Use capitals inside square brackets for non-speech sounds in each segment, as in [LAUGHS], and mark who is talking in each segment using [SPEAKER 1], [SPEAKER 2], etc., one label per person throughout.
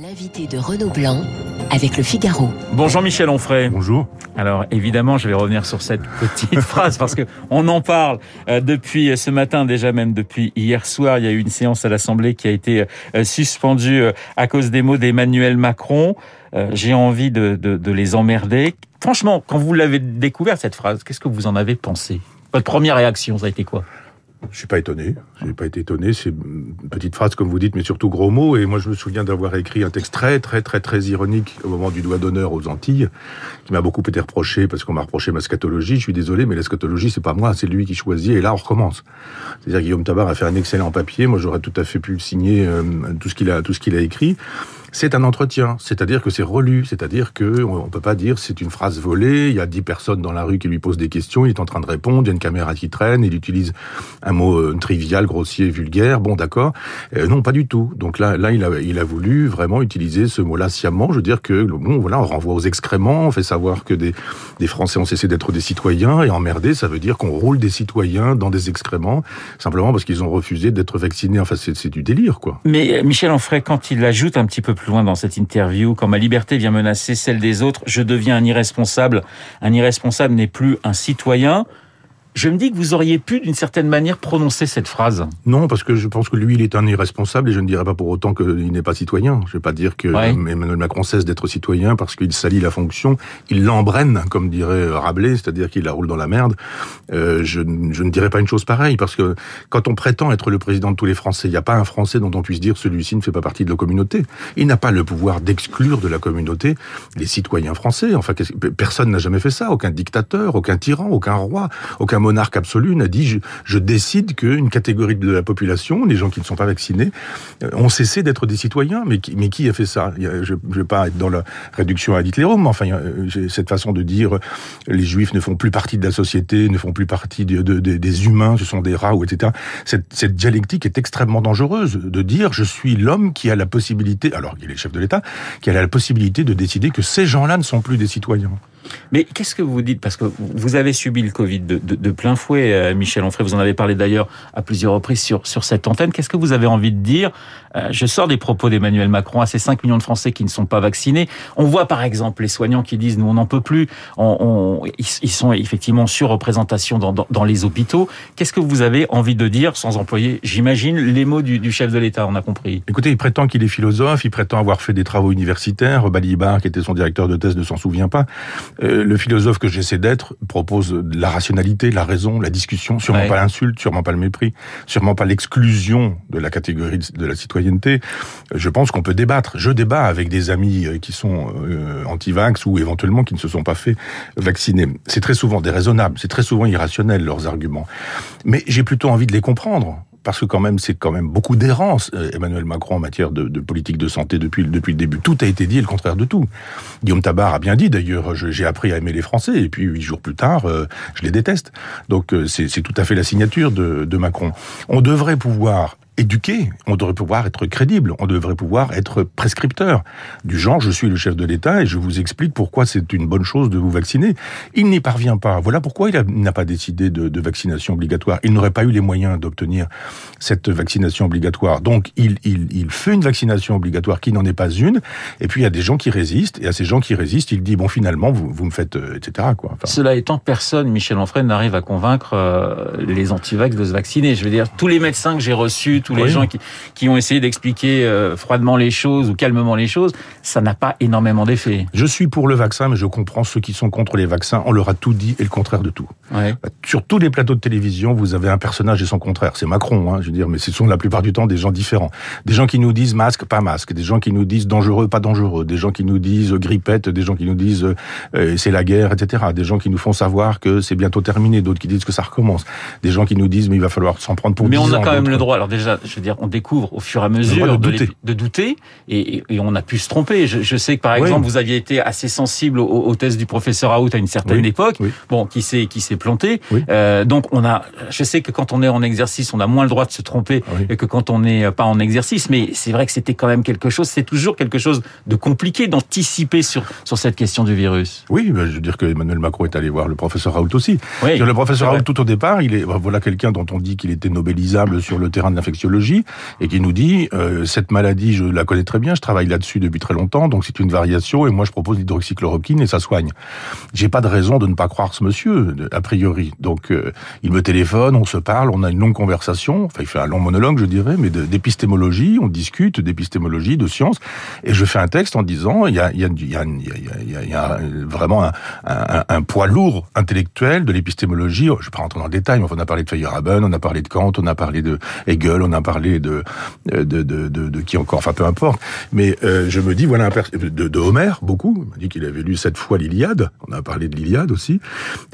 [SPEAKER 1] L'invité de Renaud Blanc avec le Figaro.
[SPEAKER 2] Bonjour Michel Onfray.
[SPEAKER 3] Bonjour.
[SPEAKER 2] Alors évidemment, je vais revenir sur cette petite [LAUGHS] phrase parce que on en parle euh, depuis ce matin déjà même depuis hier soir. Il y a eu une séance à l'Assemblée qui a été euh, suspendue euh, à cause des mots d'Emmanuel Macron. J'ai envie de, de, de les emmerder. Franchement, quand vous l'avez découvert cette phrase, qu'est-ce que vous en avez pensé? Votre première réaction, ça a été quoi?
[SPEAKER 3] Je suis pas étonné. J'ai pas été étonné. C'est une petite phrase comme vous dites, mais surtout gros mots. Et moi, je me souviens d'avoir écrit un texte très, très, très, très ironique au moment du doigt d'honneur aux Antilles, qui m'a beaucoup été reproché parce qu'on m'a reproché ma scatologie. Je suis désolé, mais la scatologie, c'est pas moi, c'est lui qui choisit. Et là, on recommence. C'est-à-dire Guillaume Tabar a fait un excellent papier. Moi, j'aurais tout à fait pu signer euh, tout ce qu'il a, tout ce qu'il a écrit c'est un entretien, c'est-à-dire que c'est relu, c'est-à-dire que on peut pas dire c'est une phrase volée, il y a dix personnes dans la rue qui lui posent des questions, il est en train de répondre, il y a une caméra qui traîne, il utilise un mot euh, trivial, grossier, vulgaire, bon d'accord. Euh, non, pas du tout. Donc là, là il a, il a voulu vraiment utiliser ce mot-là sciemment, je veux dire que bon voilà, on renvoie aux excréments, on fait savoir que des, des Français ont cessé d'être des citoyens, et emmerder, ça veut dire qu'on roule des citoyens dans des excréments, simplement parce qu'ils ont refusé d'être vaccinés. Enfin, c'est du délire, quoi.
[SPEAKER 2] Mais Michel Onfray, quand il ajoute un petit peu plus loin dans cette interview. Quand ma liberté vient menacer celle des autres, je deviens un irresponsable. Un irresponsable n'est plus un citoyen. Je me dis que vous auriez pu, d'une certaine manière, prononcer cette phrase.
[SPEAKER 3] Non, parce que je pense que lui, il est un irresponsable et je ne dirais pas pour autant qu'il n'est pas citoyen. Je ne vais pas dire que Emmanuel Macron cesse d'être citoyen parce qu'il salit la fonction. Il l'embrenne, comme dirait Rabelais, c'est-à-dire qu'il la roule dans la merde. Euh, je, je, ne dirais pas une chose pareille parce que quand on prétend être le président de tous les Français, il n'y a pas un Français dont on puisse dire celui-ci ne fait pas partie de la communauté. Il n'a pas le pouvoir d'exclure de la communauté les citoyens français. Enfin, personne n'a jamais fait ça. Aucun dictateur, aucun tyran, aucun roi, aucun monarque absolu n'a dit je, je décide qu'une catégorie de la population, les gens qui ne sont pas vaccinés, euh, ont cessé d'être des citoyens. Mais qui, a fait ça? Je ne vais pas être dans la réduction à Hitlerum, mais enfin, j'ai cette façon de dire les juifs ne font plus partie de la société, ne font plus partie de, de, des humains, ce sont des rats, etc. Cette dialectique est extrêmement dangereuse de dire je suis l'homme qui a la possibilité, alors il est chef de l'État, qui a la possibilité de décider que ces gens-là ne sont plus des citoyens.
[SPEAKER 2] Mais qu'est-ce que vous dites? Parce que vous avez subi le Covid de, plein fouet, euh, Michel Onfray. Vous en avez parlé d'ailleurs à plusieurs reprises sur, sur cette antenne. Qu'est-ce que vous avez envie de dire? Euh, Je sors des propos d'Emmanuel Macron à ces 5 millions de Français qui ne sont pas vaccinés. On voit par exemple les soignants qui disent nous on n'en peut plus. Ils sont effectivement sur représentation dans, dans, dans les hôpitaux. Qu'est-ce que vous avez envie de dire sans employer, j'imagine, les mots du, du chef de l'État On a compris?
[SPEAKER 3] Écoutez, il prétend qu'il est philosophe, il prétend avoir fait des travaux universitaires. Balibar, qui était son directeur de thèse, ne s'en souvient pas. Euh, le philosophe que j'essaie d'être propose la rationalité, la raison, la discussion, sûrement pas l'insulte, sûrement pas le mépris, sûrement pas l'exclusion de la catégorie de la citoyenneté. Je pense qu'on peut débattre. Je débat avec des amis euh, qui sont euh, anti-vax ou éventuellement qui ne se sont pas fait vacciner. C'est très souvent déraisonnable, c'est très souvent irrationnel leurs arguments. Mais j'ai plutôt envie de les comprendre parce que quand même c'est quand même beaucoup d'errance euh, Emmanuel Macron en matière de, politique de santé depuis depuis le début. Tout a été dit et le contraire de tout. Guillaume Tabar a bien dit d'ailleurs. J'ai appris à aimer les Français et puis huit jours plus tard, euh, je les déteste. Donc euh, c'est tout à fait la signature de Macron. On devrait pouvoir éduqué, on devrait pouvoir être crédible, on devrait pouvoir être prescripteur. Du genre, je suis le chef de l'État et je vous explique pourquoi c'est une bonne chose de vous vacciner. Il n'y parvient pas. Voilà pourquoi il n'a pas décidé de, vaccination obligatoire. Il n'aurait pas eu les moyens d'obtenir cette vaccination obligatoire. Donc, il, il, il fait une vaccination obligatoire qui n'en est pas une. Et puis, il y a des gens qui résistent. Et à ces gens qui résistent, il dit, bon, finalement, vous, vous me faites, euh, etc. Quoi.
[SPEAKER 2] Cela étant, personne, Michel Onfray, n'arrive à convaincre euh, les antivax de se vacciner. Je veux dire, tous les médecins que j'ai reçus, tous les gens qui, qui, ont essayé d'expliquer euh, froidement les choses ou calmement les choses, ça n'a pas énormément d'effet.
[SPEAKER 3] Je suis pour le vaccin, mais je comprends ceux qui sont contre les vaccins. On leur a tout dit et le contraire de tout.
[SPEAKER 2] Ouais.
[SPEAKER 3] Sur tous les plateaux de télévision, vous avez un personnage et son contraire. C'est Macron, hein, je veux dire, mais ce sont la plupart du temps des gens différents. Des gens qui nous disent masque, pas masque. Des gens qui nous disent dangereux, pas dangereux. Des gens qui nous disent grippette. Des gens qui nous disent euh, c'est la guerre, etc. Des gens qui nous font savoir que c'est bientôt terminé. D'autres qui disent que ça recommence. Des gens qui nous disent mais il va falloir s'en prendre pour.
[SPEAKER 2] Mais on a
[SPEAKER 3] ans,
[SPEAKER 2] quand même le droit. Alors déjà, je veux dire, on découvre au fur et à mesure
[SPEAKER 3] de douter,
[SPEAKER 2] de douter et, et, on a pu se tromper. Je, je sais que par exemple, oui. vous aviez été assez sensible aux, aux thèses du professeur Raoult à une certaine
[SPEAKER 3] oui.
[SPEAKER 2] époque,
[SPEAKER 3] oui.
[SPEAKER 2] bon, qui s'est qui s'est planté. Euh, donc on a, je sais que quand on est en exercice, on a moins le droit de se tromper que quand on n'est pas en exercice. Mais c'est vrai que c'était quand même quelque chose. C'est toujours quelque chose de compliqué d'anticiper sur sur cette question du virus.
[SPEAKER 3] Oui, ben, je veux dire que Emmanuel Macron est allé voir le professeur Raoult aussi. Le professeur Raoult tout au départ, il est voilà quelqu'un dont on dit qu'il était nobelisable sur le terrain de l'infection et qui nous dit euh, cette maladie, je la connais très bien, je travaille là-dessus depuis très longtemps, donc c'est une variation et moi je propose l'hydroxychloroquine et ça soigne. J'ai pas de raison de ne pas croire ce monsieur a priori. Donc euh, il me téléphone, on se parle, on a une longue conversation, enfin il fait un long monologue je dirais, mais d'épistémologie, on discute d'épistémologie, de science et je fais un texte en disant il y a, il y a, il y a, vraiment un, un, poids lourd intellectuel de l'épistémologie. Je vais pas rentrer dans le détail, mais on a parlé de Feyerabend, on a parlé de Kant, on a parlé de Hegel, on a parlé de de, de, de, qui encore, enfin peu importe. Mais euh, je me dis voilà un de, de Homer beaucoup. Il m'a dit qu'il avait lu sept fois l'Iliade. On a parlé de l'Iliade aussi.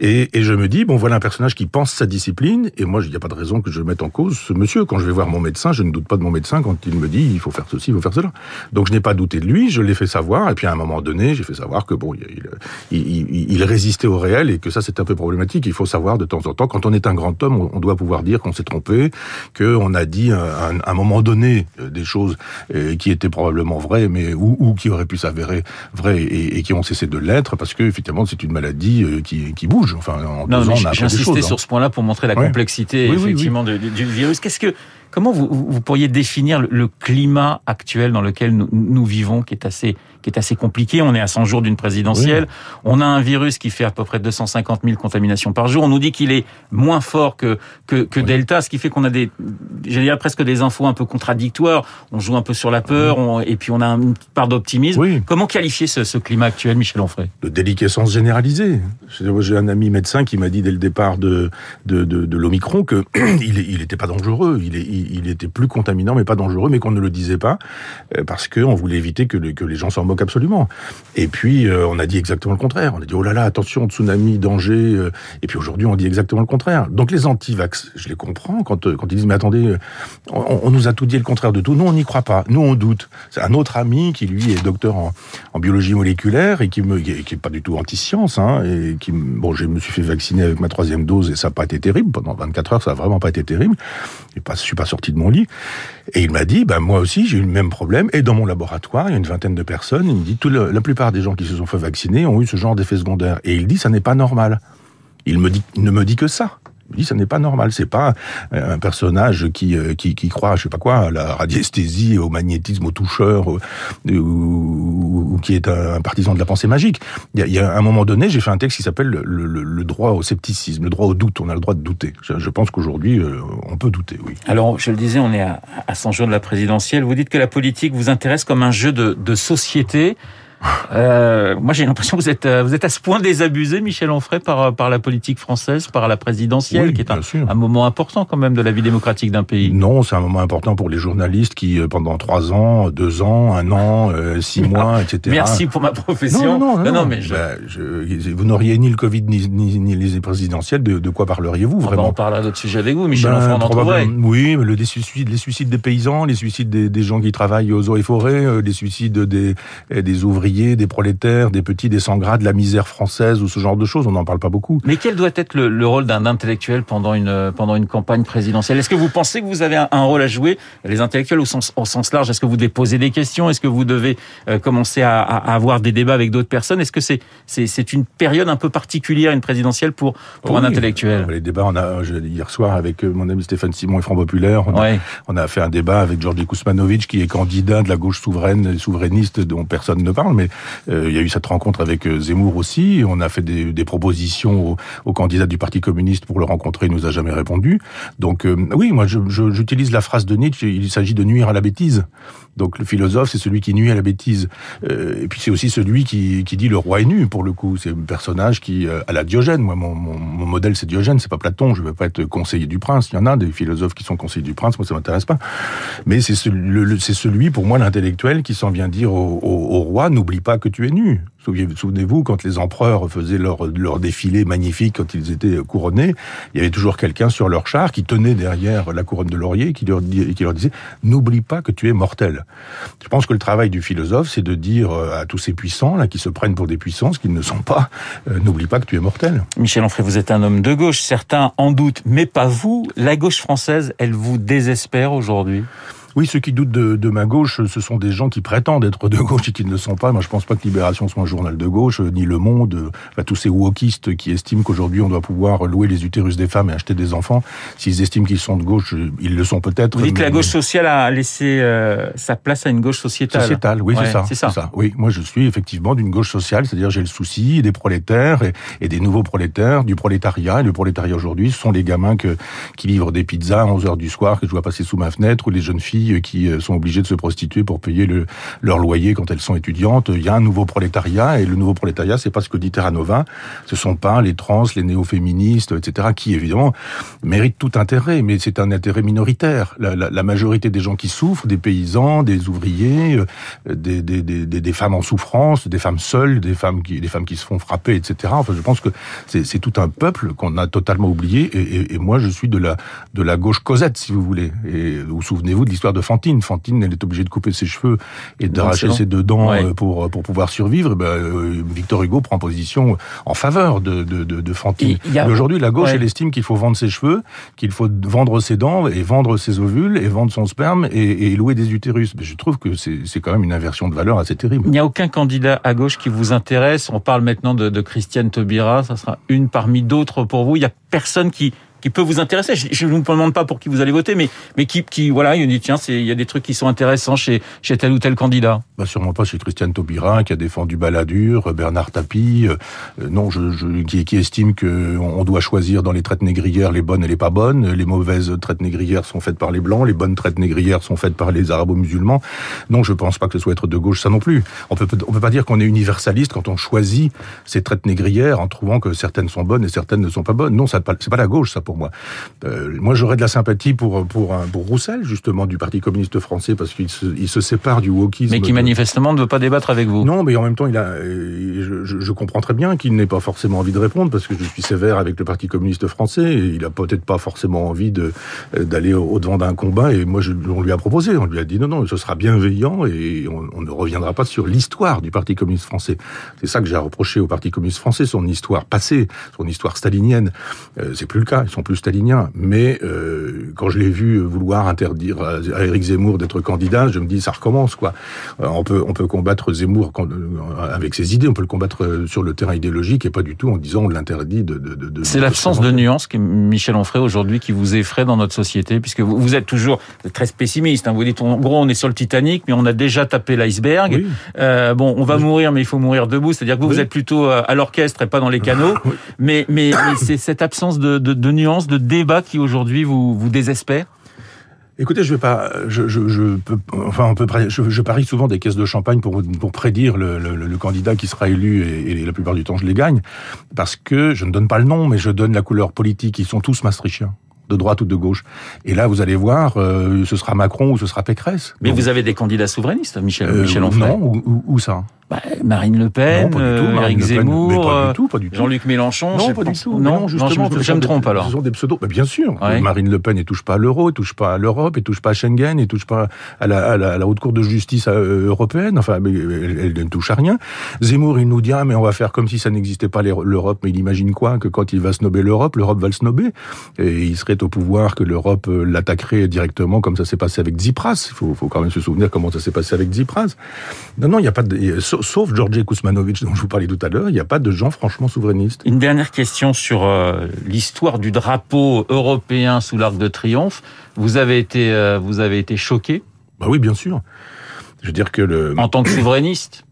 [SPEAKER 3] Et, je me dis bon voilà un personnage qui pense sa discipline. Et moi il n'y a pas de raison que je mette en cause ce monsieur. Quand je vais voir mon médecin, je ne doute pas de mon médecin quand il me dit il faut faire ceci, il faut faire cela. Donc je n'ai pas douté de lui. Je l'ai fait savoir. Et puis à un moment donné, j'ai fait savoir que bon il, il, résistait au réel et que ça c'est un peu problématique. Il faut savoir de temps en temps quand on est un grand homme, on doit pouvoir dire qu'on s'est trompé, qu'on a dit à un, moment donné euh, des choses euh, qui étaient probablement vraies, mais ou, ou qui auraient pu s'avérer vraies et, et, qui ont cessé de l'être parce que effectivement c'est une maladie euh, qui, qui bouge. Enfin, en
[SPEAKER 2] non, deux j'ai insisté hein. sur ce point-là pour montrer la complexité effectivement du, du virus. Qu'est-ce que Comment vous, vous, pourriez définir le, climat actuel dans lequel nous, nous, vivons, qui est assez qui est assez compliqué? On est à 100 jours d'une présidentielle. On a un virus qui fait à peu près 250 000 contaminations par jour. On nous dit qu'il est moins fort que que, que Delta, ce qui fait qu'on a des, j'allais dire presque des infos un peu contradictoires. On joue un peu sur la peur, et puis on a une part d'optimisme. Comment qualifier ce, ce, climat actuel, Michel Onfray?
[SPEAKER 3] De déliquescence généralisée. J'ai un ami médecin qui m'a dit dès le départ de de, de, de l'Omicron que [CLEARS THROAT] il, il était pas dangereux. Il, est, il, était plus contaminant, mais pas dangereux, mais qu'on ne le disait pas euh, parce qu'on voulait éviter que, que les gens s'en absolument. Et puis, euh, on a dit exactement le contraire. On a dit, oh là là, attention, tsunami, danger. Euh. et puis aujourd'hui, on dit exactement le contraire. Donc les anti-vax, je les comprends quand, quand ils disent, mais attendez, on, nous a tout dit le contraire de tout. Nous, on n'y croit pas. Nous, on doute. C'est un autre ami qui, lui, est docteur en, biologie moléculaire et qui me, qui pas du tout anti-science, hein, et qui, bon, je me suis fait vacciner avec ma troisième dose et ça n'a pas été terrible. Pendant 24 heures, ça n'a vraiment pas été terrible. Et pas, je suis pas sorti de mon lit. Et il m'a dit, ben, moi aussi, j'ai eu le même problème. Et dans mon laboratoire, il y a une vingtaine de personnes il me dit tout la plupart des gens qui se sont fait vacciner ont eu ce genre d'effet secondaire. Et il dit ça n'est pas normal. Il, me dit, il ne me dit que ça. Il dit ça n'est pas normal. C'est pas un personnage qui, euh, qui, qui croit, je sais pas quoi, à la radiesthésie, au magnétisme, au toucheur, ou, ou, qui est un, partisan de la pensée magique. Il y a, un moment donné, j'ai fait un texte qui s'appelle le, droit au scepticisme, le droit au doute. On a le droit de douter. Je, pense qu'aujourd'hui, euh, on peut douter, oui.
[SPEAKER 2] Alors, je le disais, on est à, à 100 jours de la présidentielle. Vous dites que la politique vous intéresse comme un jeu de société. Euh, moi, j'ai l'impression que vous êtes, euh, vous êtes à ce point désabusé, Michel Onfray, par, par la politique française, par la présidentielle, qui est un, un, moment important quand même de la vie démocratique d'un pays.
[SPEAKER 3] Non, c'est un moment important pour les journalistes qui, euh, pendant trois ans, deux ans, un an, euh, six mois, etc.
[SPEAKER 2] Merci pour ma profession.
[SPEAKER 3] Non, non, non, mais je... Bah, je, vous n'auriez ni le Covid ni, ni, ni les présidentielles. De, de quoi parleriez-vous ah bah, vraiment
[SPEAKER 2] On parlera d'autres sujets avec vous, Michel ben, Onfray.
[SPEAKER 3] Oui, mais le, les, suicides, les suicides des paysans, les suicides des, des gens qui travaillent aux eaux et forêts, les suicides des, des ouvriers des prolétaires, des petits, des sans de la misère française ou ce genre de choses. On n'en parle pas beaucoup.
[SPEAKER 2] Mais quel doit être le, rôle d'un intellectuel pendant une, pendant une campagne présidentielle? Est-ce que vous pensez que vous avez un, rôle à jouer Les intellectuels au sens, au sens large, est-ce que vous devez poser des questions? Est-ce que vous devez euh, commencer à, avoir des débats avec d'autres personnes? Est-ce que c'est c'est une période un peu particulière, une présidentielle pour, pour un intellectuel?
[SPEAKER 3] Les débats, on a, hier soir avec euh, mon ami Stéphane Simon et Front Populaire, on, a, on a fait un débat avec Georgi Kousmanovic qui est candidat de la gauche souveraine, souverainiste dont personne ne parle, mais euh, il y a eu cette rencontre avec euh, Zemmour aussi. On a fait des, propositions au, candidat du Parti communiste pour le rencontrer. Il nous a jamais répondu. Donc euh, oui, moi j'utilise la phrase de Nietzsche. Il s'agit de nuire à la bêtise. Donc le philosophe, c'est celui qui nuit à la bêtise. et puis c'est aussi celui qui, qui, dit le roi est nu. Pour le coup, c'est un personnage qui à la Diogène. Moi, mon, mon, modèle, c'est Diogène. C'est pas Platon. Je veux pas être conseiller du prince. Il y en a des philosophes qui sont conseillers du prince. Moi, ça m'intéresse pas. Mais c'est celui, pour moi, l'intellectuel qui s'en vient dire au, au, au roi n'oublie pas que tu es nu. Souvenez-vous, quand les empereurs faisaient leur, leur défilé magnifique, quand ils étaient couronnés, il y avait toujours quelqu'un sur leur char qui tenait derrière la couronne de laurier qui leur, qui leur disait « N'oublie pas que tu es mortel ». Je pense que le travail du philosophe, c'est de dire euh, à tous ces puissants, là, qui se prennent pour des puissances, qu'ils ne sont pas, euh, n'oublie pas que tu es mortel.
[SPEAKER 2] Michel Onfray, vous êtes un homme de gauche, certains en doutent, mais pas vous. La gauche française, elle vous désespère aujourd'hui?
[SPEAKER 3] Oui, ceux qui doutent de, de, ma gauche, ce sont des gens qui prétendent être de gauche et qui ne le sont pas. Moi, je pense pas que Libération soit un journal de gauche, ni Le Monde, enfin, tous ces wokistes qui estiment qu'aujourd'hui on doit pouvoir louer les utérus des femmes et acheter des enfants. S'ils estiment qu'ils sont de gauche, ils le sont peut-être.
[SPEAKER 2] Vous dites que la gauche sociale a laissé euh, sa place à une gauche sociétale.
[SPEAKER 3] Sociétale, oui, c'est ça, c'est ça. Oui, moi je suis effectivement d'une gauche sociale, c'est-à-dire j'ai le souci des prolétaires et, et, des nouveaux prolétaires, du prolétariat. Et le prolétariat aujourd'hui, ce sont les gamins que, qui livrent des pizzas à 11 heures du soir que je vois passer sous ma fenêtre ou les jeunes filles qui euh, sont obligées de se prostituer pour payer le, leur loyer quand elles sont étudiantes. Il y a un nouveau prolétariat et le nouveau prolétariat, c'est pas ce que dit Terranova. Ce sont pas les trans, les néo-féministes, etc., qui évidemment méritent tout intérêt, mais c'est un intérêt minoritaire. La, majorité des gens qui souffrent, des paysans, des ouvriers, euh, des, femmes en souffrance, des femmes seules, des femmes qui, se font frapper, etc. Enfin, je pense que c'est tout un peuple qu'on a totalement oublié. Et, moi, je suis de la de la gauche Cosette, si vous voulez. Et vous souvenez-vous de l'histoire de Fantine Fantine, elle est obligée de couper ses cheveux et d'arracher ses deux dents euh, pour pour pouvoir survivre. ben, euh, Victor Hugo prend position en faveur de de, de, de Fantine. Mais aujourd'hui, la gauche, elle estime qu'il faut vendre ses cheveux, qu'il faut vendre ses dents et vendre ses ovules et vendre son sperme et, et louer des utérus. Mais je trouve que c'est quand même une inversion de valeur assez terrible.
[SPEAKER 2] Il n'y a aucun candidat à gauche qui vous intéresse. On parle maintenant de, de Christiane Taubira. Ça sera une parmi d'autres pour vous. Il n'y a personne qui qui peut vous intéresser. Je ne vous demande pas pour qui vous allez voter, mais, mais qui, qui voilà, il dit tiens, il y a des trucs qui sont intéressants chez, chez tel ou tel candidat.
[SPEAKER 3] Bah sûrement pas chez Christiane Taubira, qui a défendu Balladur, Bernard Tapie, euh, non, je, qui, qui estime que on doit choisir dans les traites négrières les bonnes et les pas bonnes. Les mauvaises traites négrières sont faites par les blancs, les bonnes traites négrières sont faites par les arabo-musulmans. Non, je pense pas que ce soit être de gauche, ça non plus. On peut, on peut pas dire qu'on est universaliste quand on choisit ces traites négrières en trouvant que certaines sont bonnes et certaines ne sont pas bonnes. Non, c'est pas la gauche, ça pour moi. Euh, moi, j'aurais de la sympathie pour pour un pour Roussel justement du Parti communiste français parce qu'il se, il se sépare du wokisme.
[SPEAKER 2] Mais qui manifestement ne veut pas débattre avec vous.
[SPEAKER 3] Non, mais en même temps, il a. Je, comprends très bien qu'il n'ait pas forcément envie de répondre parce que je suis sévère avec le Parti communiste français. Et il a peut-être pas forcément envie de d'aller au devant d'un combat. Et moi, je, on lui a proposé, on lui a dit non, non, ce sera bienveillant et on, on ne reviendra pas sur l'histoire du Parti communiste français. C'est ça que j'ai reproché au Parti communiste français, son histoire passée, son histoire stalinienne. Euh, c'est plus le cas. Ils sont plus staliniens mais euh, quand je l'ai vu vouloir interdire à Éric Zemmour d'être candidat, je me dis ça recommence quoi. Euh, on peut on peut combattre Zemmour euh, avec ses idées, on peut le combattre sur le terrain idéologique et pas du tout en disant on l'interdit de. de, de
[SPEAKER 2] C'est l'absence de nuance qui Michel Onfray aujourd'hui qui vous effraie dans notre société puisque vous, vous êtes toujours très pessimiste. Hein. Vous dites en gros on est sur le Titanic mais on a déjà tapé l'iceberg. Oui. Euh, bon on va oui. mourir mais il faut mourir debout. C'est-à-dire que vous, oui. vous êtes plutôt à l'orchestre et pas dans les [LAUGHS] canaux. mais mais, mais c'est cette absence de, de, de nuance, de débat qui aujourd'hui vous, vous désespère
[SPEAKER 3] Écoutez, je vais pas, je, je, je peux, enfin, on peut, je, je, parie souvent des caisses de champagne pour pour prédire le, le, le candidat qui sera élu et, et, la plupart du temps je les gagne parce que je ne donne pas le nom, mais je donne la couleur politique. Ils sont tous maastrichtiens de droite ou de gauche. Et là, vous allez voir, euh, ce sera Macron ou ce sera Pécresse.
[SPEAKER 2] Mais Donc, vous avez des candidats souverainistes, Michel, euh, Michel Onfray.
[SPEAKER 3] Non, où, où ça
[SPEAKER 2] bah, Marine Le Pen, non, euh, Zemmour, Jean-Luc Mélenchon.
[SPEAKER 3] Non, pas du tout.
[SPEAKER 2] Non, justement, non, je, je me trompe alors.
[SPEAKER 3] Ce sont des pseudos. Bah, bien sûr. Ouais. Marine Le Pen, ne touche pas à l'euro, ne touche pas à l'Europe, ne touche pas à Schengen, ne touche pas à la, à la, à la haute cour de justice euh, européenne. Enfin, elle, elle, ne touche à rien. Zemmour, il nous dit ah, mais on va faire comme si ça n'existait pas l'Europe. Mais il imagine quoi Que quand il va snober l'Europe, l'Europe va le snober et il serait au pouvoir que l'Europe euh, l'attaquerait directement, comme ça s'est passé avec Tsipras. Il faut, faut, quand même se souvenir comment ça s'est passé avec Tsipras. Non, non, il n'y a pas de, sauf Georges Kuzmanovic dont je vous parlais tout à l'heure, il n'y a pas de gens franchement souverainistes.
[SPEAKER 2] Une dernière question sur euh, l'histoire du drapeau européen sous l'arc de triomphe. Vous avez été, euh, vous avez été choqué?
[SPEAKER 3] Bah oui, bien sûr. Je veux dire que le...
[SPEAKER 2] En tant que souverainiste?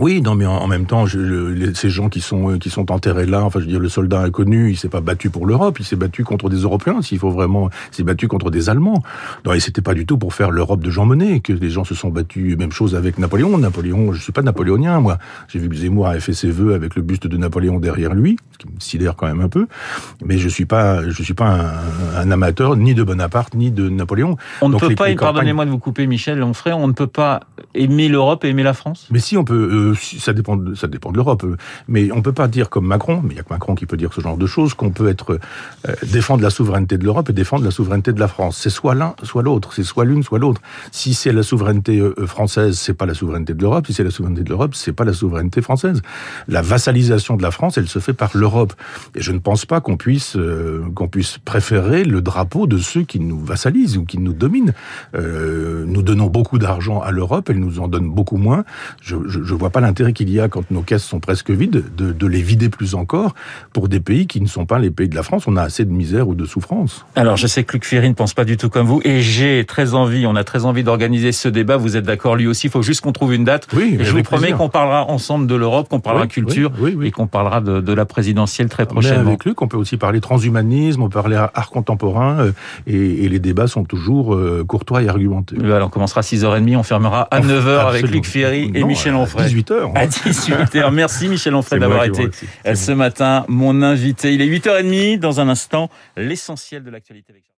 [SPEAKER 3] Oui, non, mais en, même temps, je, le, ces gens qui sont euh, qui sont enterrés là, enfin, je veux dire, le soldat inconnu, il s'est pas battu pour l'Europe, il s'est battu contre des Européens. S'il faut vraiment, il s'est battu contre des Allemands. Non, et c'était pas du tout pour faire l'Europe de Jean Monnet que les gens se sont battus. Même chose avec Napoléon. Napoléon, je suis pas napoléonien, moi. J'ai vu que Zemmour avait fait ses vœux avec le buste de Napoléon derrière lui, ce qui me sidère quand même un peu. Mais je suis pas, je suis pas un, un amateur ni de Bonaparte ni de Napoléon.
[SPEAKER 2] On ne peut les, pas, campagnes... pardonnez-moi de vous couper, Michel Onfray, on ne peut pas aimer l'Europe et aimer la France?
[SPEAKER 3] Mais si on peut. Euh, euh, ça dépend, de, ça dépend de l'Europe. Mais on peut pas dire comme Macron, mais il y a que Macron qui peut dire ce genre de choses, qu'on peut être euh, défendre la souveraineté de l'Europe et défendre la souveraineté de la France. C'est soit l'un, soit l'autre. C'est soit l'une, soit l'autre. Si c'est la souveraineté euh, française, c'est pas la souveraineté de l'Europe. Si c'est la souveraineté de l'Europe, c'est pas la souveraineté française. La vassalisation de la France, elle se fait par l'Europe. Et je ne pense pas qu'on puisse euh, qu'on puisse préférer le drapeau de ceux qui nous vassalisent ou qui nous dominent. Euh, nous donnons beaucoup d'argent à l'Europe, elle nous en donne beaucoup moins. Je ne vois pas l'intérêt qu'il y a quand nos caisses sont presque vides de, de, les vider plus encore pour des pays qui ne sont pas les pays de la France. On a assez de misère ou de souffrance.
[SPEAKER 2] Alors je sais que Luc Ferry ne pense pas du tout comme vous et j'ai très envie, on a très envie d'organiser ce débat. Vous êtes d'accord lui aussi. Il faut juste qu'on trouve une date.
[SPEAKER 3] Oui,
[SPEAKER 2] et je vous promets qu'on parlera ensemble de l'Europe, qu'on parlera culture
[SPEAKER 3] oui,
[SPEAKER 2] et qu'on parlera de, de, la présidentielle très prochainement.
[SPEAKER 3] Mais avec Luc, on peut aussi parler transhumanisme, on peut parler art contemporain euh, et, et les débats sont toujours euh, courtois et argumentés.
[SPEAKER 2] Voilà, on commencera à 6h30, on fermera à 9h avec Luc Ferry et
[SPEAKER 3] non,
[SPEAKER 2] Michel Onfray.
[SPEAKER 3] À 18h.
[SPEAKER 2] À 18h. Merci Michel Onfray d'avoir été ce matin mon invité. Il est 8h30. Dans un instant, l'essentiel de l'actualité.